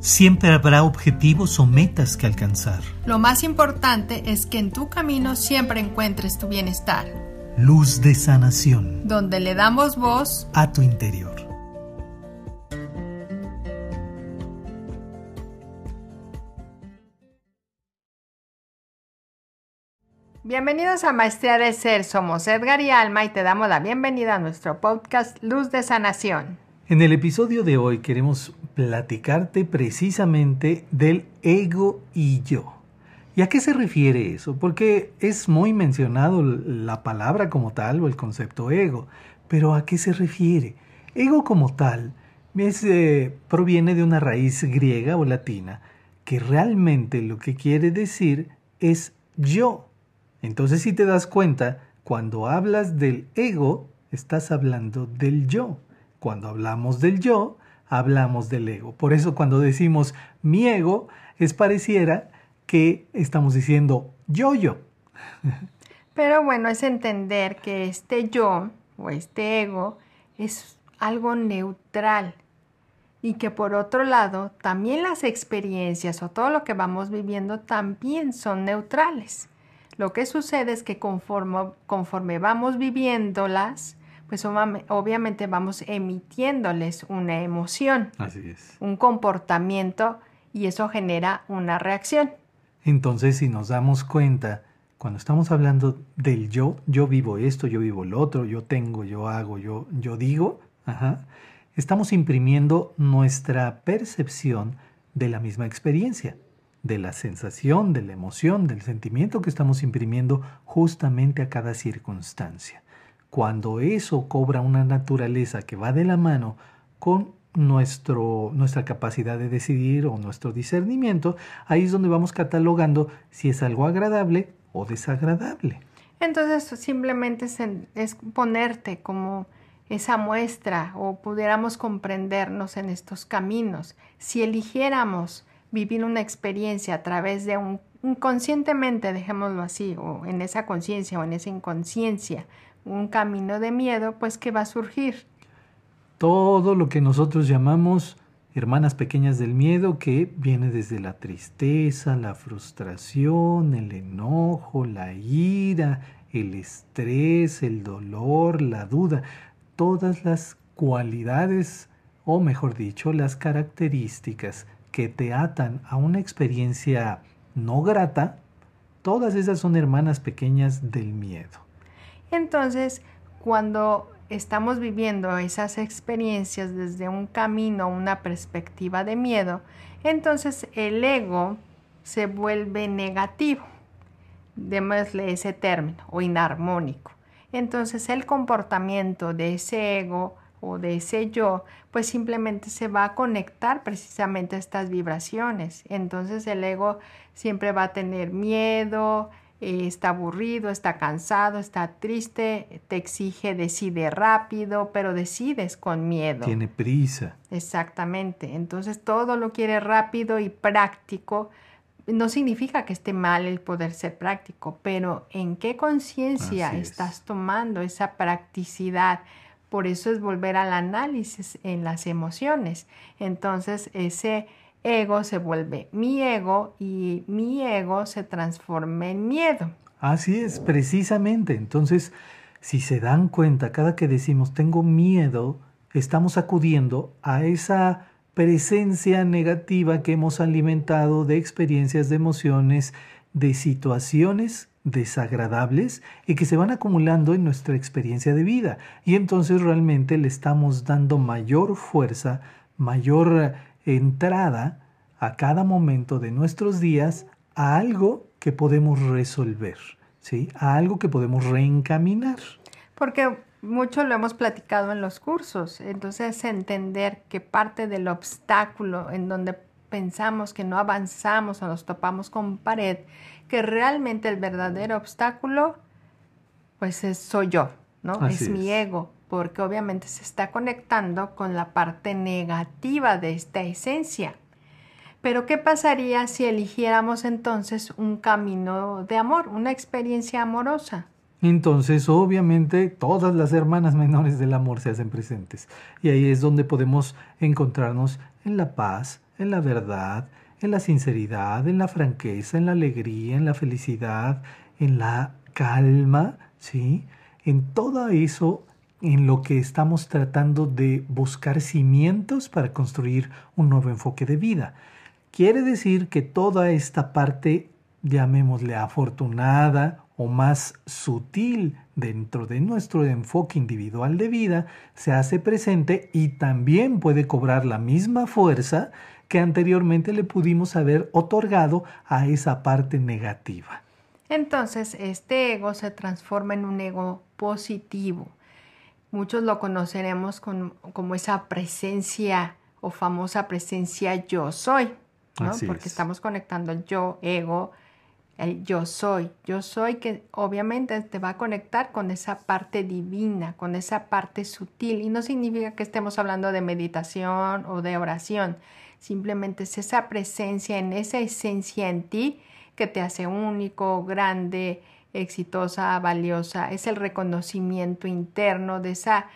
Siempre habrá objetivos o metas que alcanzar. Lo más importante es que en tu camino siempre encuentres tu bienestar. Luz de sanación. Donde le damos voz a tu interior. Bienvenidos a Maestría de Ser. Somos Edgar y Alma y te damos la bienvenida a nuestro podcast Luz de Sanación. En el episodio de hoy queremos platicarte precisamente del ego y yo. ¿Y a qué se refiere eso? Porque es muy mencionado la palabra como tal o el concepto ego, pero ¿a qué se refiere? Ego como tal eh, proviene de una raíz griega o latina que realmente lo que quiere decir es yo. Entonces si te das cuenta, cuando hablas del ego, estás hablando del yo. Cuando hablamos del yo, hablamos del ego. Por eso cuando decimos mi ego, es pareciera que estamos diciendo yo yo. Pero bueno, es entender que este yo o este ego es algo neutral y que por otro lado también las experiencias o todo lo que vamos viviendo también son neutrales. Lo que sucede es que conforme, conforme vamos viviéndolas, pues obviamente vamos emitiéndoles una emoción, Así es. un comportamiento y eso genera una reacción. Entonces, si nos damos cuenta, cuando estamos hablando del yo, yo vivo esto, yo vivo lo otro, yo tengo, yo hago, yo, yo digo, estamos imprimiendo nuestra percepción de la misma experiencia, de la sensación, de la emoción, del sentimiento que estamos imprimiendo justamente a cada circunstancia. Cuando eso cobra una naturaleza que va de la mano con nuestro, nuestra capacidad de decidir o nuestro discernimiento, ahí es donde vamos catalogando si es algo agradable o desagradable. Entonces simplemente es, ponerte como esa muestra o pudiéramos comprendernos en estos caminos. Si eligiéramos vivir una experiencia a través de un inconscientemente, dejémoslo así, o en esa conciencia o en esa inconsciencia, un camino de miedo, pues que va a surgir. Todo lo que nosotros llamamos hermanas pequeñas del miedo, que viene desde la tristeza, la frustración, el enojo, la ira, el estrés, el dolor, la duda, todas las cualidades, o mejor dicho, las características que te atan a una experiencia no grata, todas esas son hermanas pequeñas del miedo. Entonces, cuando estamos viviendo esas experiencias desde un camino, una perspectiva de miedo, entonces el ego se vuelve negativo, démosle ese término, o inarmónico. Entonces el comportamiento de ese ego o de ese yo, pues simplemente se va a conectar precisamente a estas vibraciones. Entonces el ego siempre va a tener miedo, eh, está aburrido, está cansado, está triste, te exige, decide rápido, pero decides con miedo. Tiene prisa. Exactamente. Entonces todo lo quiere rápido y práctico. No significa que esté mal el poder ser práctico, pero ¿en qué conciencia estás tomando esa practicidad? Por eso es volver al análisis en las emociones. Entonces ese ego se vuelve mi ego y mi ego se transforma en miedo. Así es, precisamente. Entonces, si se dan cuenta, cada que decimos tengo miedo, estamos acudiendo a esa presencia negativa que hemos alimentado de experiencias, de emociones, de situaciones desagradables y que se van acumulando en nuestra experiencia de vida. Y entonces realmente le estamos dando mayor fuerza, mayor entrada a cada momento de nuestros días a algo que podemos resolver, ¿sí? A algo que podemos reencaminar. Porque mucho lo hemos platicado en los cursos, entonces entender que parte del obstáculo en donde pensamos que no avanzamos o nos topamos con pared, que realmente el verdadero obstáculo pues es, soy yo, ¿no? es mi ego, porque obviamente se está conectando con la parte negativa de esta esencia. Pero ¿qué pasaría si eligiéramos entonces un camino de amor, una experiencia amorosa? Entonces, obviamente, todas las hermanas menores del amor se hacen presentes. Y ahí es donde podemos encontrarnos en la paz, en la verdad, en la sinceridad, en la franqueza, en la alegría, en la felicidad, en la calma, ¿sí? En todo eso en lo que estamos tratando de buscar cimientos para construir un nuevo enfoque de vida. Quiere decir que toda esta parte, llamémosle afortunada o más sutil dentro de nuestro enfoque individual de vida, se hace presente y también puede cobrar la misma fuerza que anteriormente le pudimos haber otorgado a esa parte negativa. Entonces, este ego se transforma en un ego positivo. Muchos lo conoceremos como esa presencia o famosa presencia yo soy, ¿no? Porque estamos conectando el yo, ego, el yo soy. Yo soy que obviamente te va a conectar con esa parte divina, con esa parte sutil. Y no significa que estemos hablando de meditación o de oración. Simplemente es esa presencia en esa esencia en ti que te hace único, grande, exitosa, valiosa. Es el reconocimiento interno de esa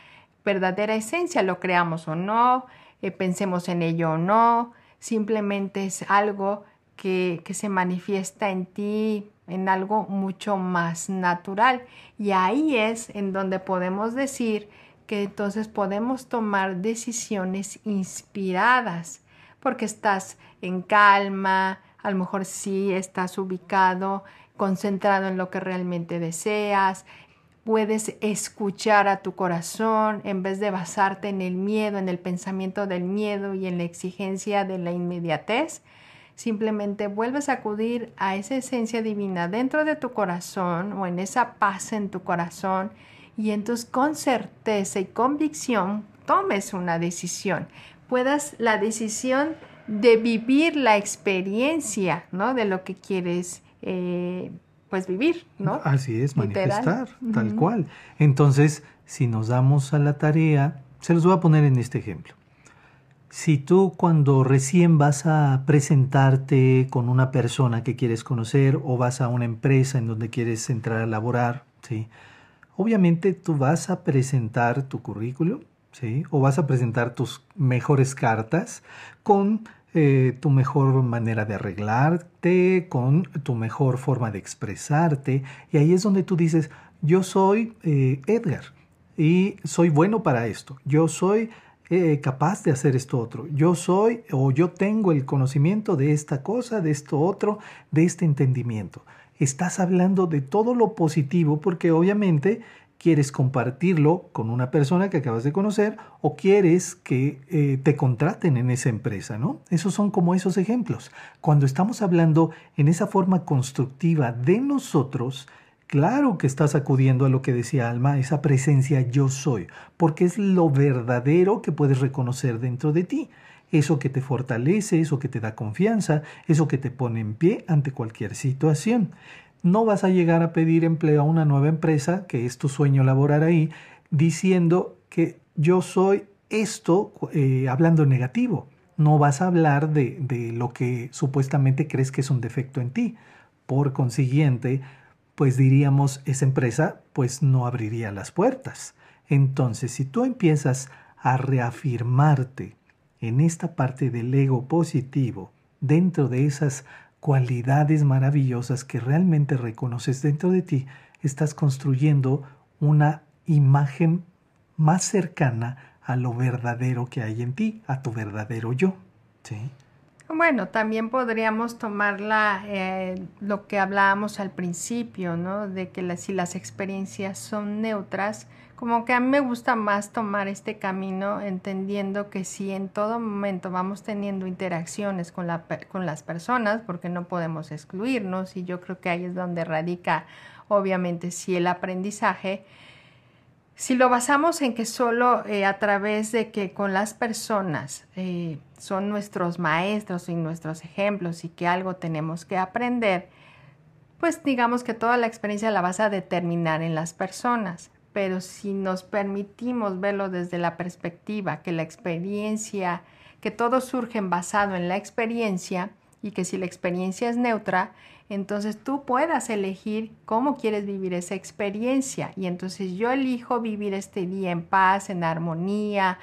verdadera esencia, lo creamos o no, eh, pensemos en ello o no, simplemente es algo que, que se manifiesta en ti, en algo mucho más natural. Y ahí es en donde podemos decir que entonces podemos tomar decisiones inspiradas, porque estás en calma, a lo mejor sí estás ubicado, concentrado en lo que realmente deseas, puedes escuchar a tu corazón en vez de basarte en el miedo, en el pensamiento del miedo y en la exigencia de la inmediatez. Simplemente vuelves a acudir a esa esencia divina dentro de tu corazón o en esa paz en tu corazón y entonces con certeza y convicción tomes una decisión. Puedas la decisión de vivir la experiencia, ¿no? De lo que quieres, eh, pues, vivir, ¿no? Así es, manifestar, tal cual. Entonces, si nos damos a la tarea, se los voy a poner en este ejemplo. Si tú cuando recién vas a presentarte con una persona que quieres conocer o vas a una empresa en donde quieres entrar a laborar, ¿sí? Obviamente tú vas a presentar tu currículum, ¿sí? O vas a presentar tus mejores cartas con eh, tu mejor manera de arreglarte, con tu mejor forma de expresarte. Y ahí es donde tú dices, yo soy eh, Edgar y soy bueno para esto. Yo soy eh, capaz de hacer esto otro. Yo soy o yo tengo el conocimiento de esta cosa, de esto otro, de este entendimiento. Estás hablando de todo lo positivo porque obviamente quieres compartirlo con una persona que acabas de conocer o quieres que eh, te contraten en esa empresa, ¿no? Esos son como esos ejemplos. Cuando estamos hablando en esa forma constructiva de nosotros, claro que estás acudiendo a lo que decía Alma, esa presencia yo soy, porque es lo verdadero que puedes reconocer dentro de ti. Eso que te fortalece, eso que te da confianza, eso que te pone en pie ante cualquier situación no vas a llegar a pedir empleo a una nueva empresa, que es tu sueño laborar ahí, diciendo que yo soy esto eh, hablando negativo. No vas a hablar de, de lo que supuestamente crees que es un defecto en ti. Por consiguiente, pues diríamos, esa empresa pues no abriría las puertas. Entonces, si tú empiezas a reafirmarte en esta parte del ego positivo, dentro de esas cualidades maravillosas que realmente reconoces dentro de ti, estás construyendo una imagen más cercana a lo verdadero que hay en ti, a tu verdadero yo. ¿sí? Bueno, también podríamos tomar eh, lo que hablábamos al principio, ¿no? De que si las experiencias son neutras, como que a mí me gusta más tomar este camino entendiendo que si en todo momento vamos teniendo interacciones con, la, con las personas, porque no podemos excluirnos, y yo creo que ahí es donde radica obviamente si el aprendizaje, si lo basamos en que solo eh, a través de que con las personas eh, son nuestros maestros y nuestros ejemplos y que algo tenemos que aprender, pues digamos que toda la experiencia la vas a determinar en las personas pero si nos permitimos verlo desde la perspectiva que la experiencia, que todo surge basado en la experiencia y que si la experiencia es neutra, entonces tú puedas elegir cómo quieres vivir esa experiencia. Y entonces yo elijo vivir este día en paz, en armonía,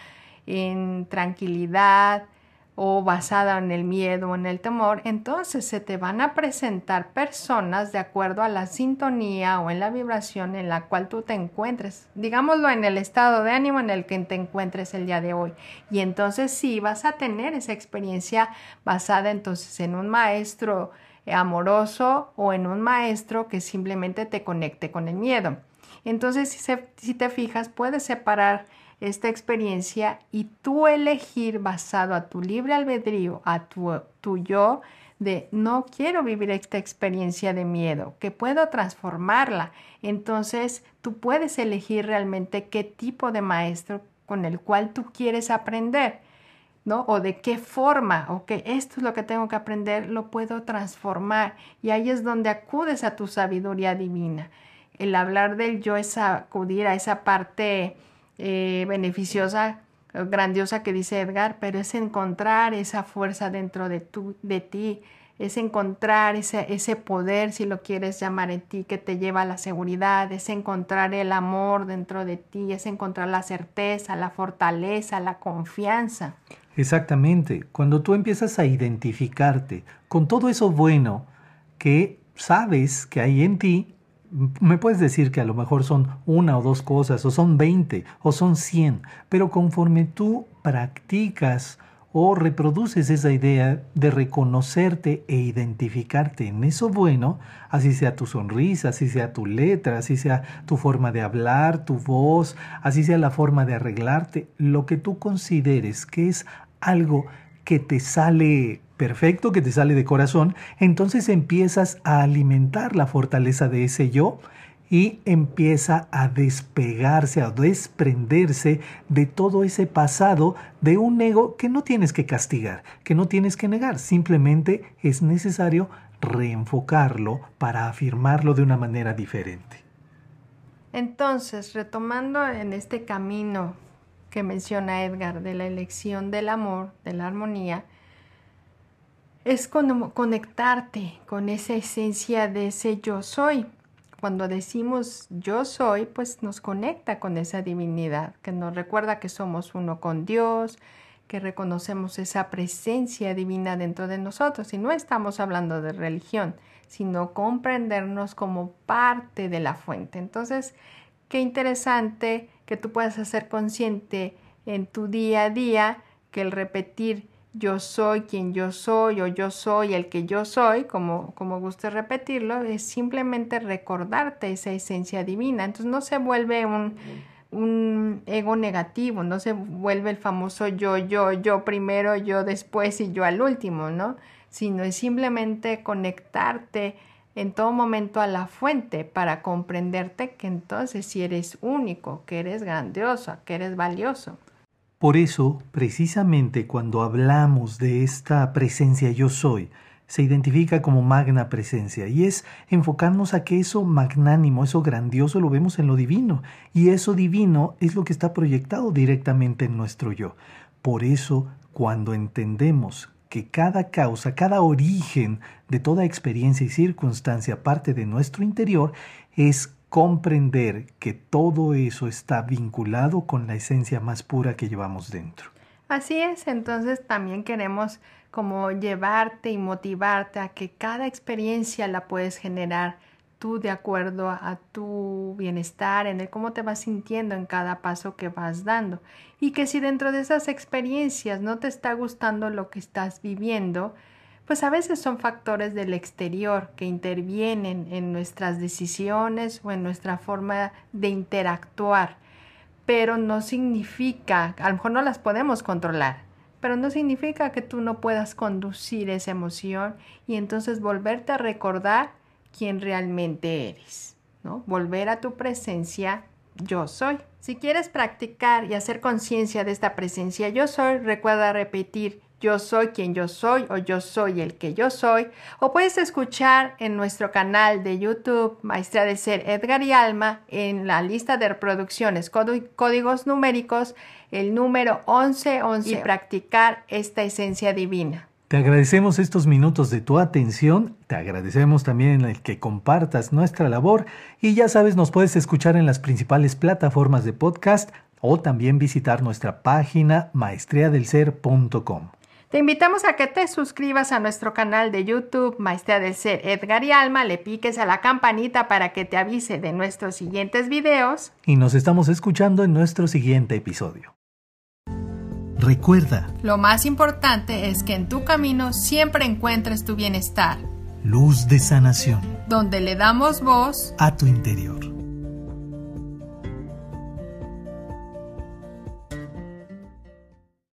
en tranquilidad, o basada en el miedo o en el temor, entonces se te van a presentar personas de acuerdo a la sintonía o en la vibración en la cual tú te encuentres, digámoslo en el estado de ánimo en el que te encuentres el día de hoy. Y entonces sí vas a tener esa experiencia basada entonces en un maestro amoroso o en un maestro que simplemente te conecte con el miedo. Entonces, si, si te fijas, puedes separar esta experiencia y tú elegir basado a tu libre albedrío, a tu, tu yo, de no quiero vivir esta experiencia de miedo, que puedo transformarla. Entonces tú puedes elegir realmente qué tipo de maestro con el cual tú quieres aprender, ¿no? O de qué forma, o que esto es lo que tengo que aprender, lo puedo transformar. Y ahí es donde acudes a tu sabiduría divina. El hablar del yo es acudir a esa parte eh, beneficiosa, grandiosa que dice Edgar, pero es encontrar esa fuerza dentro de, tu, de ti, es encontrar ese, ese poder, si lo quieres llamar en ti, que te lleva a la seguridad, es encontrar el amor dentro de ti, es encontrar la certeza, la fortaleza, la confianza. Exactamente, cuando tú empiezas a identificarte con todo eso bueno que sabes que hay en ti, me puedes decir que a lo mejor son una o dos cosas, o son 20, o son 100, pero conforme tú practicas o reproduces esa idea de reconocerte e identificarte en eso bueno, así sea tu sonrisa, así sea tu letra, así sea tu forma de hablar, tu voz, así sea la forma de arreglarte, lo que tú consideres que es algo que te sale perfecto, que te sale de corazón, entonces empiezas a alimentar la fortaleza de ese yo y empieza a despegarse, a desprenderse de todo ese pasado de un ego que no tienes que castigar, que no tienes que negar, simplemente es necesario reenfocarlo para afirmarlo de una manera diferente. Entonces, retomando en este camino que menciona Edgar de la elección del amor, de la armonía, es conectarte con esa esencia de ese yo soy. Cuando decimos yo soy, pues nos conecta con esa divinidad, que nos recuerda que somos uno con Dios, que reconocemos esa presencia divina dentro de nosotros. Y no estamos hablando de religión, sino comprendernos como parte de la fuente. Entonces, qué interesante que tú puedas hacer consciente en tu día a día que el repetir yo soy quien yo soy o yo soy el que yo soy, como, como guste repetirlo, es simplemente recordarte esa esencia divina. Entonces no se vuelve un, un ego negativo, no se vuelve el famoso yo, yo, yo primero, yo después y yo al último, ¿no? Sino es simplemente conectarte en todo momento a la fuente para comprenderte que entonces si eres único, que eres grandioso, que eres valioso. Por eso, precisamente cuando hablamos de esta presencia yo soy, se identifica como magna presencia y es enfocarnos a que eso magnánimo, eso grandioso lo vemos en lo divino y eso divino es lo que está proyectado directamente en nuestro yo. Por eso, cuando entendemos que cada causa, cada origen de toda experiencia y circunstancia parte de nuestro interior, es comprender que todo eso está vinculado con la esencia más pura que llevamos dentro. Así es, entonces también queremos como llevarte y motivarte a que cada experiencia la puedes generar tú de acuerdo a tu bienestar, en el cómo te vas sintiendo en cada paso que vas dando. Y que si dentro de esas experiencias no te está gustando lo que estás viviendo, pues a veces son factores del exterior que intervienen en nuestras decisiones o en nuestra forma de interactuar, pero no significa, a lo mejor no las podemos controlar, pero no significa que tú no puedas conducir esa emoción y entonces volverte a recordar quién realmente eres, ¿no? Volver a tu presencia yo soy. Si quieres practicar y hacer conciencia de esta presencia yo soy, recuerda repetir yo soy quien yo soy o yo soy el que yo soy. O puedes escuchar en nuestro canal de YouTube Maestría de Ser Edgar y Alma en la lista de reproducciones códigos numéricos el número 1111 y practicar esta esencia divina. Te agradecemos estos minutos de tu atención, te agradecemos también el que compartas nuestra labor y ya sabes, nos puedes escuchar en las principales plataformas de podcast o también visitar nuestra página maestriadelser.com. Te invitamos a que te suscribas a nuestro canal de YouTube Maestría del Ser Edgar y Alma, le piques a la campanita para que te avise de nuestros siguientes videos. Y nos estamos escuchando en nuestro siguiente episodio. Recuerda, Lo más importante es que en tu camino siempre encuentres tu bienestar, luz de sanación donde le damos voz a tu interior.